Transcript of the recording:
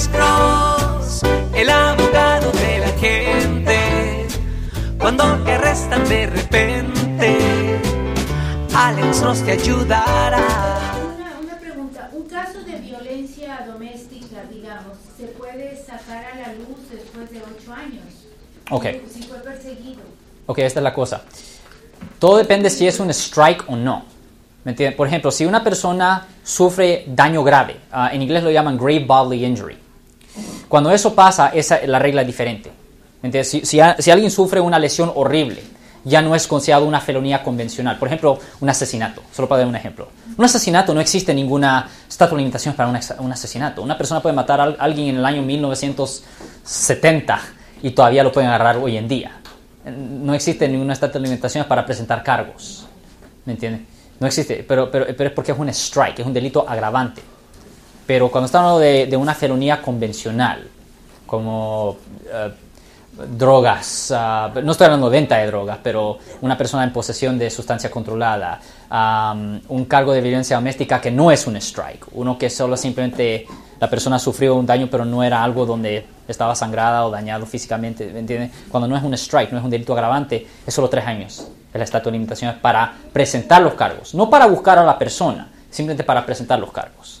Alex Cross, el abogado de la gente. Cuando te arrestan de repente, Alex Cross te ayudará. Una, una pregunta, un caso de violencia doméstica, digamos, ¿se puede sacar a la luz después de ocho años? Ok. Si fue perseguido. Ok, esta es la cosa. Todo depende si es un strike o no. ¿Me entienden? Por ejemplo, si una persona sufre daño grave, ah, en inglés lo llaman grave bodily injury. Cuando eso pasa, esa, la regla es diferente. ¿Me entiendes? Si, si si alguien sufre una lesión horrible, ya no es considerado una felonía convencional. Por ejemplo, un asesinato. Solo para dar un ejemplo. Un asesinato no existe ninguna estatua de limitaciones para un, asesinato. Una persona puede matar a al- alguien en el año 1970 y todavía lo pueden agarrar hoy en día. No existe ninguna estatua de limitaciones para presentar cargos. ¿Me entiende? No existe, pero, pero, pero es porque es un strike, es un delito agravante. Pero cuando estamos de, de una felonía convencional, como eh, drogas, ah, no estoy hablando de venta de drogas, pero una persona en posesión de sustancia controlada, un cargo de violencia doméstica que no es un strike, uno que solo simplemente la persona sufrió un daño pero no era algo donde estaba sangrada o dañado físicamente, ¿me? Cuando no es un strike, no es un delito agravante, es solo tres años. Es la de limitaciones para presentar los cargos, no para buscar a la persona, simplemente para presentar los cargos.